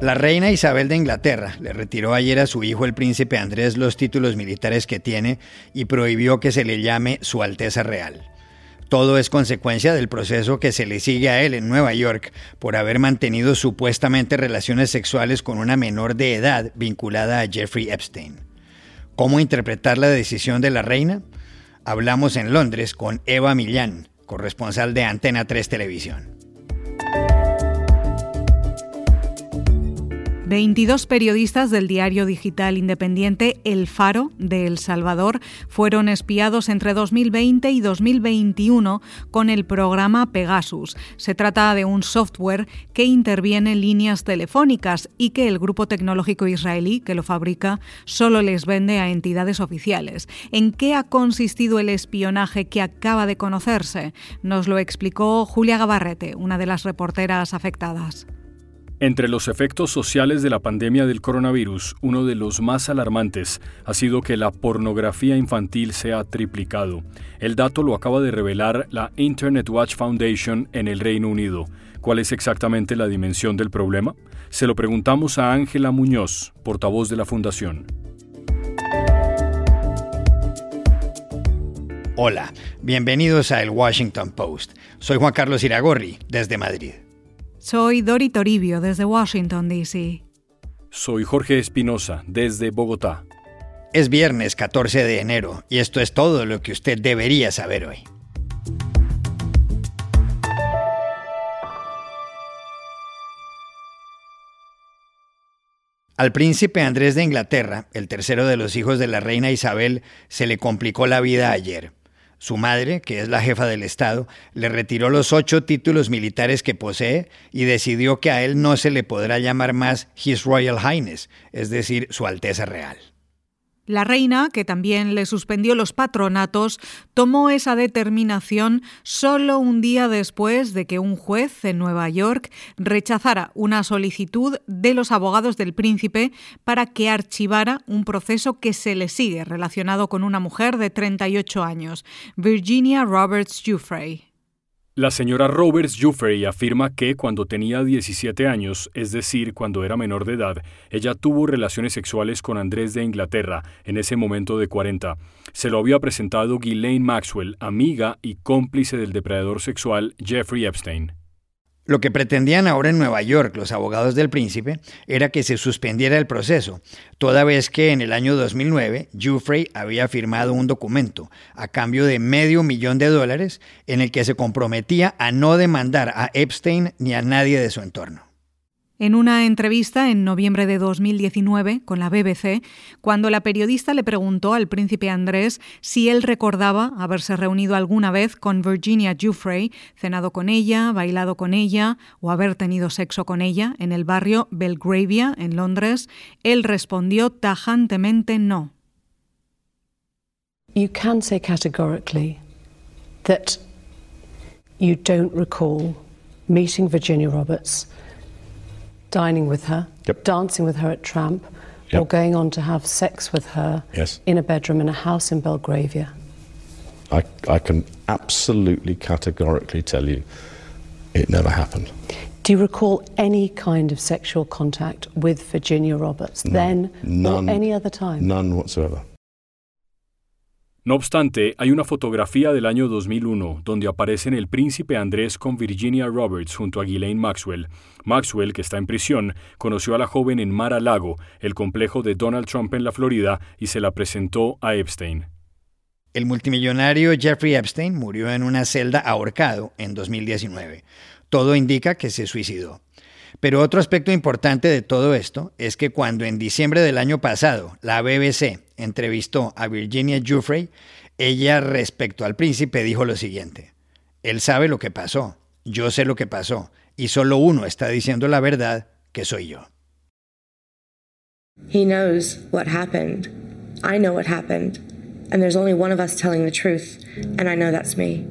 La reina Isabel de Inglaterra le retiró ayer a su hijo el príncipe Andrés los títulos militares que tiene y prohibió que se le llame Su Alteza Real. Todo es consecuencia del proceso que se le sigue a él en Nueva York por haber mantenido supuestamente relaciones sexuales con una menor de edad vinculada a Jeffrey Epstein. ¿Cómo interpretar la decisión de la reina? Hablamos en Londres con Eva Millán, corresponsal de Antena 3 Televisión. 22 periodistas del diario digital independiente El Faro de El Salvador fueron espiados entre 2020 y 2021 con el programa Pegasus. Se trata de un software que interviene en líneas telefónicas y que el grupo tecnológico israelí que lo fabrica solo les vende a entidades oficiales. ¿En qué ha consistido el espionaje que acaba de conocerse? Nos lo explicó Julia Gabarrete, una de las reporteras afectadas. Entre los efectos sociales de la pandemia del coronavirus, uno de los más alarmantes ha sido que la pornografía infantil se ha triplicado. El dato lo acaba de revelar la Internet Watch Foundation en el Reino Unido. ¿Cuál es exactamente la dimensión del problema? Se lo preguntamos a Ángela Muñoz, portavoz de la Fundación. Hola, bienvenidos a El Washington Post. Soy Juan Carlos Iragorri, desde Madrid. Soy Dori Toribio desde Washington, D.C. Soy Jorge Espinosa desde Bogotá. Es viernes 14 de enero y esto es todo lo que usted debería saber hoy. Al príncipe Andrés de Inglaterra, el tercero de los hijos de la reina Isabel, se le complicó la vida ayer. Su madre, que es la jefa del Estado, le retiró los ocho títulos militares que posee y decidió que a él no se le podrá llamar más His Royal Highness, es decir, Su Alteza Real. La reina, que también le suspendió los patronatos, tomó esa determinación solo un día después de que un juez en Nueva York rechazara una solicitud de los abogados del príncipe para que archivara un proceso que se le sigue relacionado con una mujer de 38 años, Virginia Roberts Giuffre. La señora Roberts Jeffrey afirma que cuando tenía 17 años, es decir, cuando era menor de edad, ella tuvo relaciones sexuales con Andrés de Inglaterra, en ese momento de 40. Se lo había presentado Ghislaine Maxwell, amiga y cómplice del depredador sexual Jeffrey Epstein. Lo que pretendían ahora en Nueva York los abogados del príncipe era que se suspendiera el proceso, toda vez que en el año 2009 Jeffrey había firmado un documento a cambio de medio millón de dólares en el que se comprometía a no demandar a Epstein ni a nadie de su entorno en una entrevista en noviembre de 2019 con la BBC, cuando la periodista le preguntó al príncipe Andrés si él recordaba haberse reunido alguna vez con Virginia Giuffre, cenado con ella, bailado con ella o haber tenido sexo con ella en el barrio Belgravia, en Londres, él respondió tajantemente no. You can say categorically that you don't recall meeting Virginia Roberts dining with her, yep. dancing with her at Tramp, yep. or going on to have sex with her yes. in a bedroom in a house in Belgravia? I, I can absolutely categorically tell you it never happened. Do you recall any kind of sexual contact with Virginia Roberts then none, or any other time? None whatsoever. No obstante, hay una fotografía del año 2001 donde aparecen el príncipe Andrés con Virginia Roberts junto a Ghislaine Maxwell. Maxwell, que está en prisión, conoció a la joven en Mar a Lago, el complejo de Donald Trump en la Florida, y se la presentó a Epstein. El multimillonario Jeffrey Epstein murió en una celda ahorcado en 2019. Todo indica que se suicidó. Pero otro aspecto importante de todo esto es que cuando en diciembre del año pasado la BBC entrevistó a Virginia Giuffre, ella respecto al príncipe dijo lo siguiente, él sabe lo que pasó, yo sé lo que pasó, y solo uno está diciendo la verdad, que soy yo. He knows what happened. I know what happened. And there's only one of us telling the truth, and I know that's me.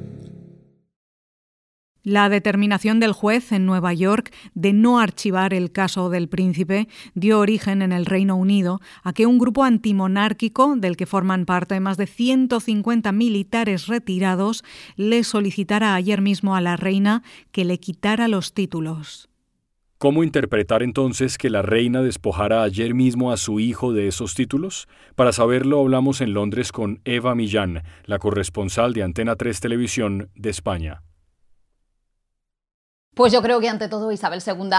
La determinación del juez en Nueva York de no archivar el caso del príncipe dio origen en el Reino Unido a que un grupo antimonárquico, del que forman parte más de 150 militares retirados, le solicitara ayer mismo a la reina que le quitara los títulos. ¿Cómo interpretar entonces que la reina despojara ayer mismo a su hijo de esos títulos? Para saberlo hablamos en Londres con Eva Millán, la corresponsal de Antena 3 Televisión de España. Pues yo creo que ante todo Isabel II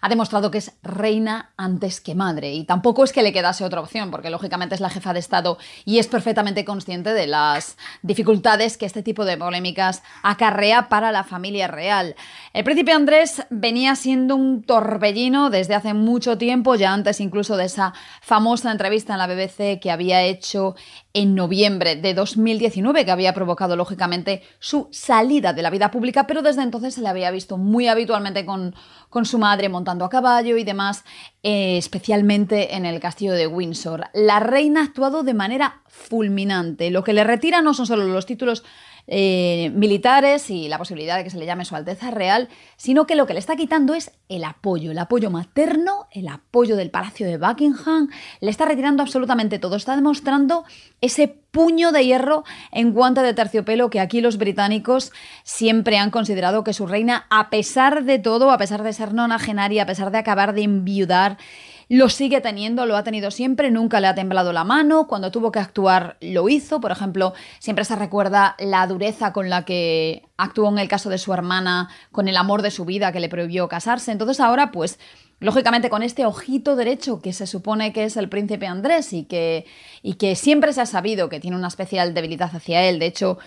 ha demostrado que es reina antes que madre y tampoco es que le quedase otra opción, porque lógicamente es la jefa de Estado y es perfectamente consciente de las dificultades que este tipo de polémicas acarrea para la familia real. El príncipe Andrés venía siendo un torbellino desde hace mucho tiempo, ya antes incluso de esa famosa entrevista en la BBC que había hecho en noviembre de 2019, que había provocado lógicamente su salida de la vida pública, pero desde entonces se le había visto muy habitualmente con, con su madre montando a caballo y demás, eh, especialmente en el castillo de Windsor. La reina ha actuado de manera fulminante. Lo que le retira no son solo los títulos eh, militares y la posibilidad de que se le llame Su Alteza Real, sino que lo que le está quitando es el apoyo, el apoyo materno, el apoyo del Palacio de Buckingham, le está retirando absolutamente todo, está demostrando ese puño de hierro en guante de terciopelo que aquí los británicos siempre han considerado que su reina, a pesar de todo, a pesar de ser nonagenaria, a pesar de acabar de enviudar, lo sigue teniendo, lo ha tenido siempre, nunca le ha temblado la mano, cuando tuvo que actuar lo hizo, por ejemplo, siempre se recuerda la dureza con la que actuó en el caso de su hermana, con el amor de su vida que le prohibió casarse, entonces ahora pues lógicamente con este ojito derecho que se supone que es el príncipe Andrés y que, y que siempre se ha sabido que tiene una especial debilidad hacia él, de hecho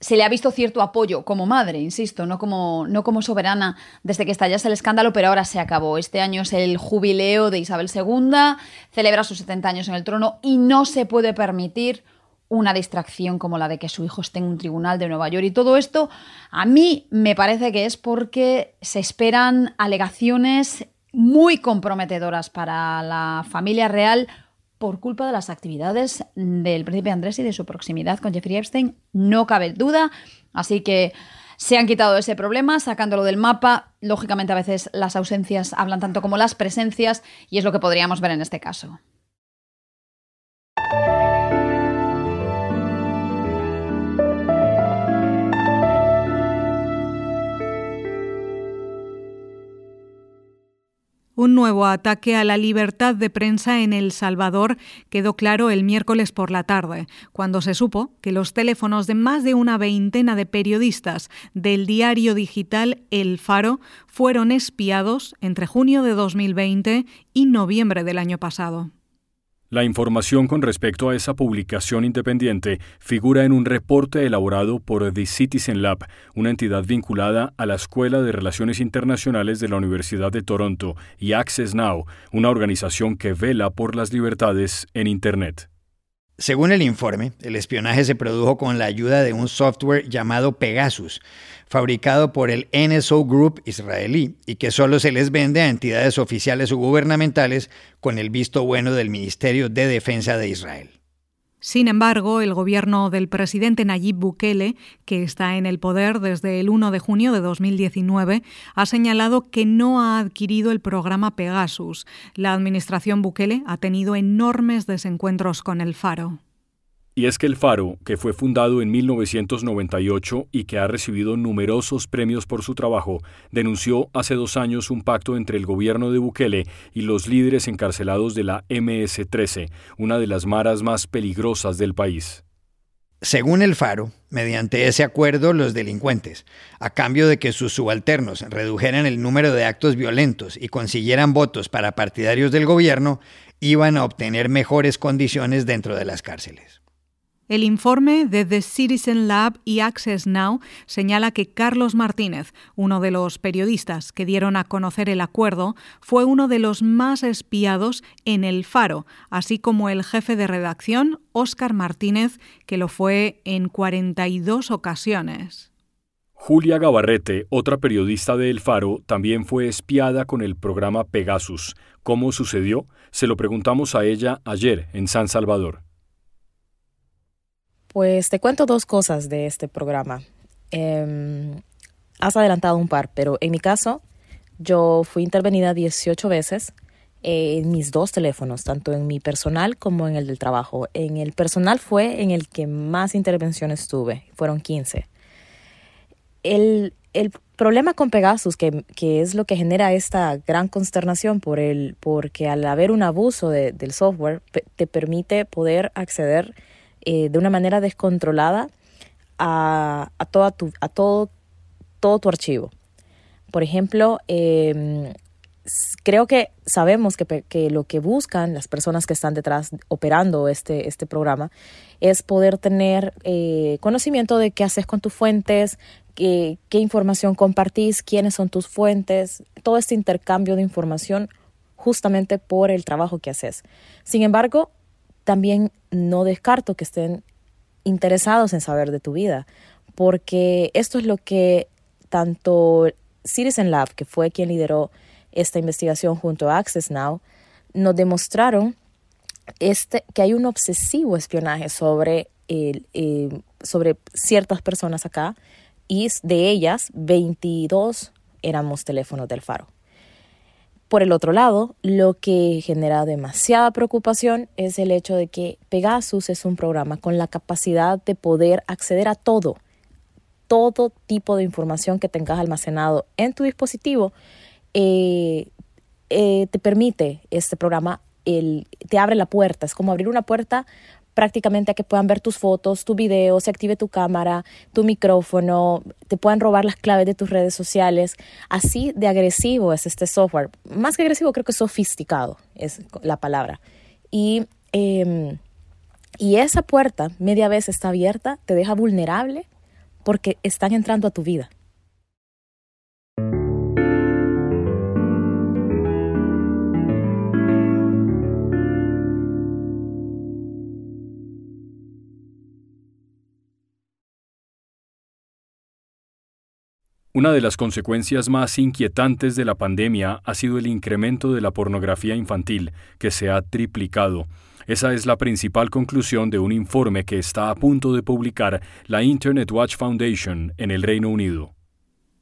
se le ha visto cierto apoyo como madre, insisto, no como, no como soberana desde que estallase el escándalo, pero ahora se acabó. Este año es el jubileo de Isabel II, celebra sus 70 años en el trono y no se puede permitir una distracción como la de que su hijo esté en un tribunal de Nueva York. Y todo esto a mí me parece que es porque se esperan alegaciones muy comprometedoras para la familia real por culpa de las actividades del príncipe Andrés y de su proximidad con Jeffrey Epstein, no cabe duda. Así que se han quitado ese problema, sacándolo del mapa. Lógicamente a veces las ausencias hablan tanto como las presencias y es lo que podríamos ver en este caso. Un nuevo ataque a la libertad de prensa en El Salvador quedó claro el miércoles por la tarde, cuando se supo que los teléfonos de más de una veintena de periodistas del diario digital El Faro fueron espiados entre junio de 2020 y noviembre del año pasado. La información con respecto a esa publicación independiente figura en un reporte elaborado por The Citizen Lab, una entidad vinculada a la Escuela de Relaciones Internacionales de la Universidad de Toronto, y Access Now, una organización que vela por las libertades en Internet. Según el informe, el espionaje se produjo con la ayuda de un software llamado Pegasus, fabricado por el NSO Group israelí y que solo se les vende a entidades oficiales o gubernamentales con el visto bueno del Ministerio de Defensa de Israel. Sin embargo, el gobierno del presidente Nayib Bukele, que está en el poder desde el 1 de junio de 2019, ha señalado que no ha adquirido el programa Pegasus. La administración Bukele ha tenido enormes desencuentros con el Faro. Y es que el Faro, que fue fundado en 1998 y que ha recibido numerosos premios por su trabajo, denunció hace dos años un pacto entre el gobierno de Bukele y los líderes encarcelados de la MS-13, una de las maras más peligrosas del país. Según el Faro, mediante ese acuerdo, los delincuentes, a cambio de que sus subalternos redujeran el número de actos violentos y consiguieran votos para partidarios del gobierno, iban a obtener mejores condiciones dentro de las cárceles. El informe de The Citizen Lab y Access Now señala que Carlos Martínez, uno de los periodistas que dieron a conocer el acuerdo, fue uno de los más espiados en El Faro, así como el jefe de redacción, Óscar Martínez, que lo fue en 42 ocasiones. Julia Gabarrete, otra periodista de El Faro, también fue espiada con el programa Pegasus. ¿Cómo sucedió? Se lo preguntamos a ella ayer en San Salvador. Pues te cuento dos cosas de este programa. Em, has adelantado un par, pero en mi caso, yo fui intervenida 18 veces en mis dos teléfonos, tanto en mi personal como en el del trabajo. En el personal fue en el que más intervenciones tuve, fueron 15. El, problema con Pegasus, que, es lo que genera esta gran consternación por el, porque al haber un abuso del software te permite poder acceder eh, de una manera descontrolada a, a, toda tu, a todo, todo tu archivo. Por ejemplo, em, creo que sabemos que, lo que buscan las personas que están detrás operando este, este programa es poder tener eh, conocimiento de qué haces con tus fuentes, qué, qué información compartís, quiénes son tus fuentes, todo este intercambio de información justamente por el trabajo que haces. Sin embargo, también no descarto que estén interesados en saber de tu vida, porque esto es lo que tanto Citizen Lab, que fue quien lideró esta investigación junto a Access Now, nos demostraron este, que hay un obsesivo espionaje sobre, el, eh, sobre ciertas personas acá y de ellas 22 éramos teléfonos del faro. Por el otro lado, lo que genera demasiada preocupación es el hecho de que Pegasus es un programa con la capacidad de poder acceder a todo, todo tipo de información que tengas almacenado en tu dispositivo, eh, eh, te permite este programa, el, te abre la puerta, es como abrir una puerta prácticamente a que puedan ver tus fotos, tu video, se active tu cámara, tu micrófono, te puedan robar las claves de tus redes sociales. Así de agresivo es este software. Más que agresivo, creo que sofisticado es la palabra. Y, em, y esa puerta media vez está abierta, te deja vulnerable porque están entrando a tu vida. Una de las consecuencias más inquietantes de la pandemia ha sido el incremento de la pornografía infantil, que se ha triplicado. Esa es la principal conclusión de un informe que está a punto de publicar la Internet Watch Foundation en el Reino Unido.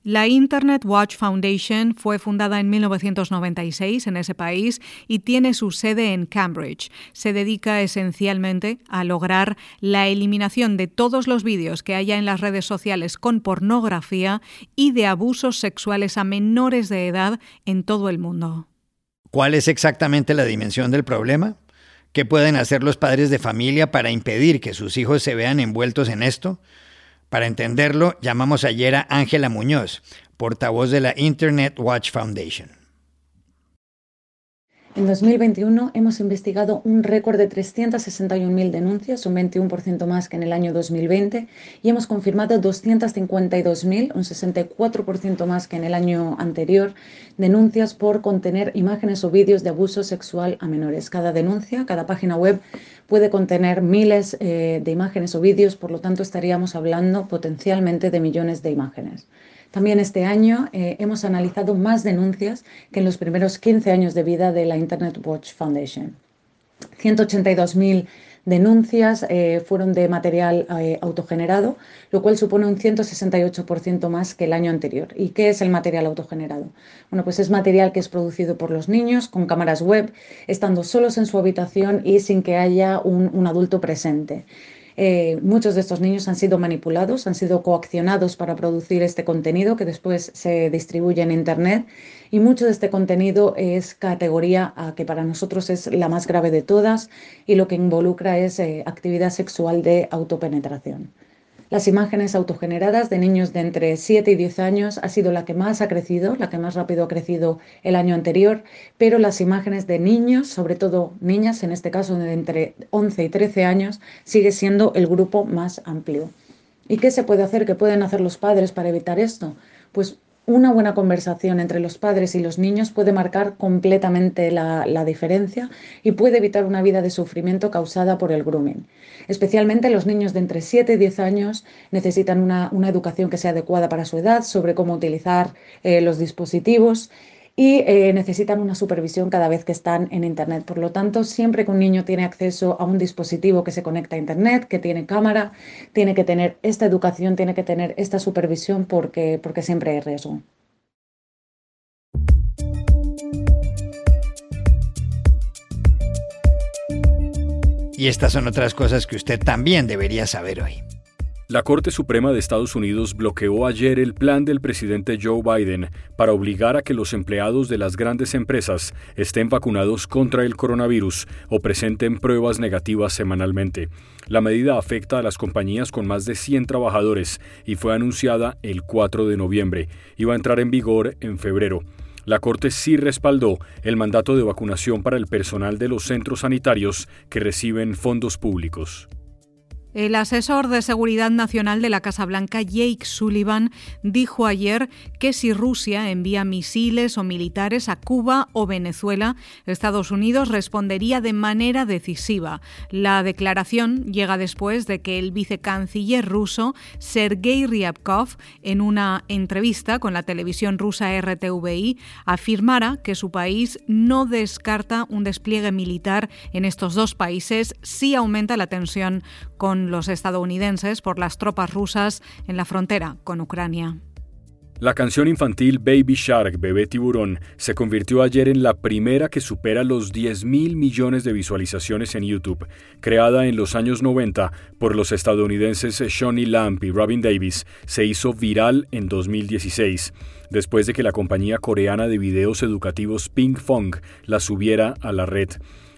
La Internet Watch Foundation fue fundada en 1996 en ese país y tiene su sede en Cambridge. Se dedica esencialmente a lograr la eliminación de todos los vídeos que haya en las redes sociales con pornografía y de abusos sexuales a menores de edad en todo el mundo. ¿Cuál es exactamente la dimensión del problema? ¿Qué pueden hacer los padres de familia para impedir que sus hijos se vean envueltos en esto? Para entenderlo, llamamos ayer a Ángela Muñoz, portavoz de la Internet Watch Foundation. En 2021 hemos investigado un récord de 361.000 denuncias, un 21% más que en el año 2020, y hemos confirmado 252.000, un 64% más que en el año anterior, denuncias por contener imágenes o vídeos de abuso sexual a menores. Cada denuncia, cada página web puede contener miles eh, de imágenes o vídeos, por lo tanto estaríamos hablando potencialmente de millones de imágenes. También este año eh, hemos analizado más denuncias que en los primeros 15 años de vida de la Internet Watch Foundation. 182.000 denuncias eh, fueron de material eh, autogenerado, lo cual supone un 168% más que el año anterior. ¿Y qué es el material autogenerado? Bueno, pues es material que es producido por los niños con cámaras web, estando solos en su habitación y sin que haya un adulto presente. Eh, muchos de estos niños han sido manipulados, han sido coaccionados para producir este contenido que después se distribuye en Internet y mucho de este contenido es categoría A, que para nosotros es la más grave de todas y lo que involucra es eh, actividad sexual de autopenetración. Las imágenes autogeneradas de niños de entre 7 y 10 años ha sido la que más ha crecido, la que más rápido ha crecido el año anterior, pero las imágenes de niños, sobre todo niñas, en este caso de entre 11 y 13 años, sigue siendo el grupo más amplio. ¿Y qué se puede hacer? ¿Qué pueden hacer los padres para evitar esto? Pues una buena conversación entre los padres y los niños puede marcar completamente la, diferencia y puede evitar una vida de sufrimiento causada por el grooming. Especialmente los niños de entre 7 y 10 años necesitan una, educación que sea adecuada para su edad sobre cómo utilizar eh, los dispositivos y eh, necesitan una supervisión cada vez que están en Internet. Por lo tanto, siempre que un niño tiene acceso a un dispositivo que se conecta a Internet, que tiene cámara, tiene que tener esta educación, tiene que tener esta supervisión porque, porque siempre hay riesgo. Y estas son otras cosas que usted también debería saber hoy. La Corte Suprema de Estados Unidos bloqueó ayer el plan del presidente Joe Biden para obligar a que los empleados de las grandes empresas estén vacunados contra el coronavirus o presenten pruebas negativas semanalmente. La medida afecta a las compañías con más de 100 trabajadores y fue anunciada el 4 de noviembre. Iba a entrar en vigor en febrero. La Corte sí respaldó el mandato de vacunación para el personal de los centros sanitarios que reciben fondos públicos. El asesor de Seguridad Nacional de la Casa Blanca, Jake Sullivan, dijo ayer que si Rusia envía misiles o militares a Cuba o Venezuela, Estados Unidos respondería de manera decisiva. La declaración llega después de que el vicecanciller ruso, Sergei Ryabkov, en una entrevista con la televisión rusa RTVI, afirmara que su país no descarta un despliegue militar en estos dos países si aumenta la tensión con los estadounidenses por las tropas rusas en la frontera con Ucrania. La canción infantil Baby Shark, Bebé Tiburón, se convirtió ayer en la primera que supera los 10 mil millones de visualizaciones en YouTube. Creada en los años 90 por los estadounidenses Shawnee Lamp y Robin Davis, se hizo viral en 2016, después de que la compañía coreana de videos educativos Pink Fong la subiera a la red.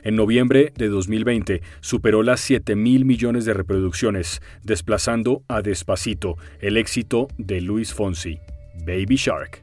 En noviembre de 2020 superó las 7 mil millones de reproducciones, desplazando a Despacito, el éxito de Luis Fonsi, Baby Shark.